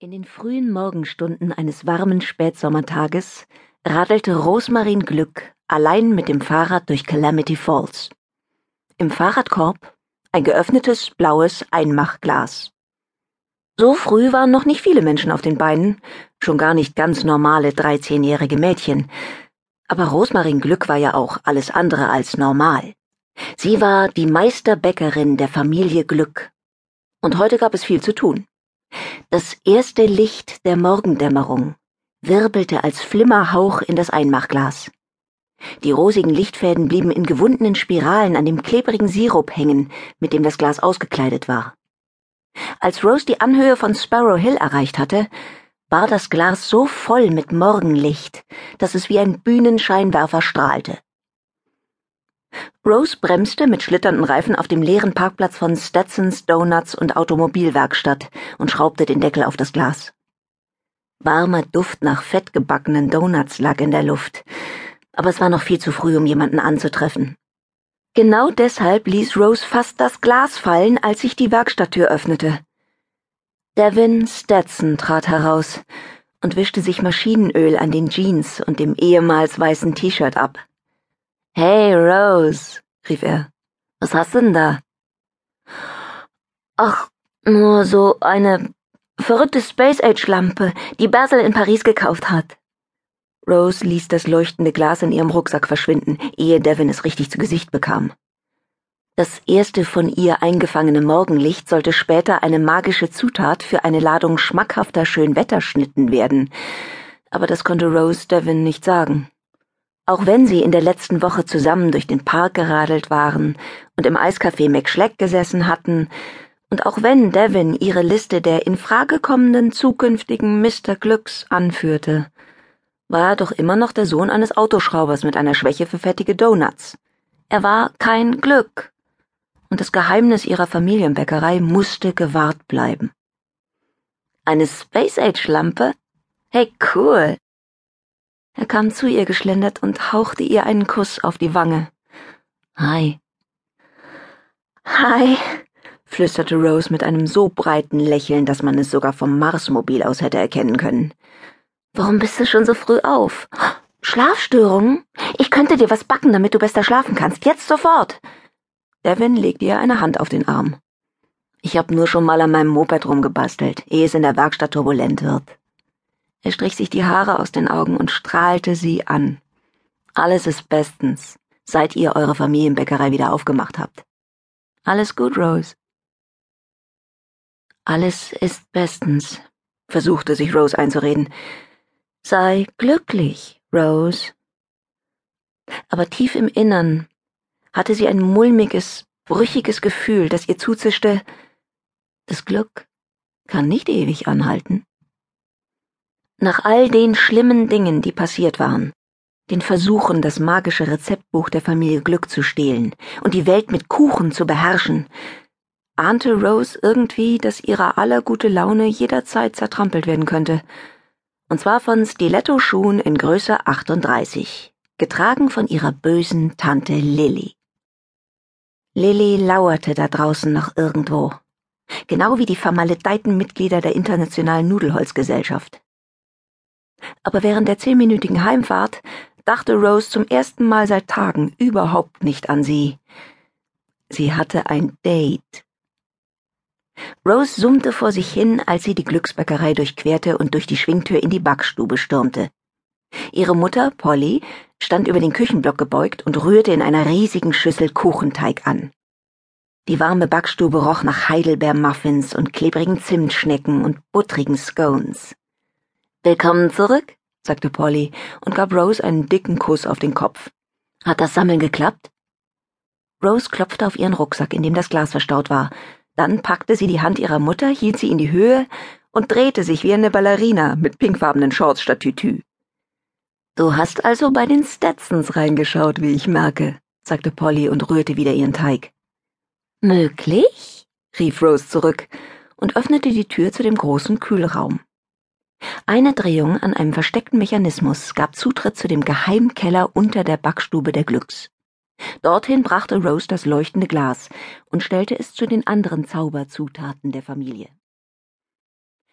In den frühen Morgenstunden eines warmen Spätsommertages radelte Rosmarin Glück allein mit dem Fahrrad durch Calamity Falls. Im Fahrradkorb ein geöffnetes blaues Einmachglas. So früh waren noch nicht viele Menschen auf den Beinen, schon gar nicht ganz normale dreizehnjährige Mädchen. Aber Rosmarin Glück war ja auch alles andere als normal. Sie war die Meisterbäckerin der Familie Glück. Und heute gab es viel zu tun. Das erste Licht der Morgendämmerung wirbelte als Flimmerhauch in das Einmachglas. Die rosigen Lichtfäden blieben in gewundenen Spiralen an dem klebrigen Sirup hängen, mit dem das Glas ausgekleidet war. Als Rose die Anhöhe von Sparrow Hill erreicht hatte, war das Glas so voll mit Morgenlicht, dass es wie ein Bühnenscheinwerfer strahlte. Rose bremste mit schlitternden Reifen auf dem leeren Parkplatz von Stetsons Donuts und Automobilwerkstatt und schraubte den Deckel auf das Glas. Warmer Duft nach fettgebackenen Donuts lag in der Luft, aber es war noch viel zu früh, um jemanden anzutreffen. Genau deshalb ließ Rose fast das Glas fallen, als sich die Werkstatttür öffnete. Devin Stetson trat heraus und wischte sich Maschinenöl an den Jeans und dem ehemals weißen T-Shirt ab. Hey, Rose, rief er. Was hast du denn da? Ach, nur so eine verrückte Space Age Lampe, die Basil in Paris gekauft hat. Rose ließ das leuchtende Glas in ihrem Rucksack verschwinden, ehe Devin es richtig zu Gesicht bekam. Das erste von ihr eingefangene Morgenlicht sollte später eine magische Zutat für eine Ladung schmackhafter Schönwetterschnitten werden, aber das konnte Rose Devin nicht sagen. Auch wenn sie in der letzten Woche zusammen durch den Park geradelt waren und im Eiscafé McSchleck gesessen hatten, und auch wenn Devin ihre Liste der in Frage kommenden zukünftigen Mr. Glücks anführte, war er doch immer noch der Sohn eines Autoschraubers mit einer Schwäche für fettige Donuts. Er war kein Glück. Und das Geheimnis ihrer Familienbäckerei musste gewahrt bleiben. Eine Space Age Lampe? Hey, cool. Er kam zu ihr geschlendert und hauchte ihr einen Kuss auf die Wange. Hi. Hi, flüsterte Rose mit einem so breiten Lächeln, dass man es sogar vom Marsmobil aus hätte erkennen können. Warum bist du schon so früh auf? Schlafstörungen? Ich könnte dir was backen, damit du besser schlafen kannst. Jetzt sofort. Devin legte ihr eine Hand auf den Arm. Ich hab nur schon mal an meinem Moped rumgebastelt, ehe es in der Werkstatt turbulent wird. Er strich sich die Haare aus den Augen und strahlte sie an. Alles ist bestens, seit ihr eure Familienbäckerei wieder aufgemacht habt. Alles gut, Rose. Alles ist bestens, versuchte sich Rose einzureden. Sei glücklich, Rose. Aber tief im Innern hatte sie ein mulmiges, brüchiges Gefühl, das ihr zuzischte, das Glück kann nicht ewig anhalten. Nach all den schlimmen Dingen, die passiert waren, den Versuchen, das magische Rezeptbuch der Familie Glück zu stehlen und die Welt mit Kuchen zu beherrschen, ahnte Rose irgendwie, dass ihre aller gute Laune jederzeit zertrampelt werden könnte. Und zwar von Stiletto-Schuhen in Größe 38, getragen von ihrer bösen Tante Lilly. Lilly lauerte da draußen noch irgendwo, genau wie die vermaledeiten Mitglieder der Internationalen Nudelholzgesellschaft aber während der zehnminütigen Heimfahrt dachte Rose zum ersten Mal seit Tagen überhaupt nicht an sie. Sie hatte ein Date. Rose summte vor sich hin, als sie die Glücksbäckerei durchquerte und durch die Schwingtür in die Backstube stürmte. Ihre Mutter, Polly, stand über den Küchenblock gebeugt und rührte in einer riesigen Schüssel Kuchenteig an. Die warme Backstube roch nach Heidelbeermuffins und klebrigen Zimtschnecken und buttrigen Scones. Willkommen zurück, sagte Polly und gab Rose einen dicken Kuss auf den Kopf. Hat das Sammeln geklappt? Rose klopfte auf ihren Rucksack, in dem das Glas verstaut war. Dann packte sie die Hand ihrer Mutter, hielt sie in die Höhe und drehte sich wie eine Ballerina mit pinkfarbenen Shorts statt Tütü. Du hast also bei den Stetsons reingeschaut, wie ich merke, sagte Polly und rührte wieder ihren Teig. Möglich? rief Rose zurück und öffnete die Tür zu dem großen Kühlraum. Eine Drehung an einem versteckten Mechanismus gab Zutritt zu dem Geheimkeller unter der Backstube der Glücks. Dorthin brachte Rose das leuchtende Glas und stellte es zu den anderen Zauberzutaten der Familie.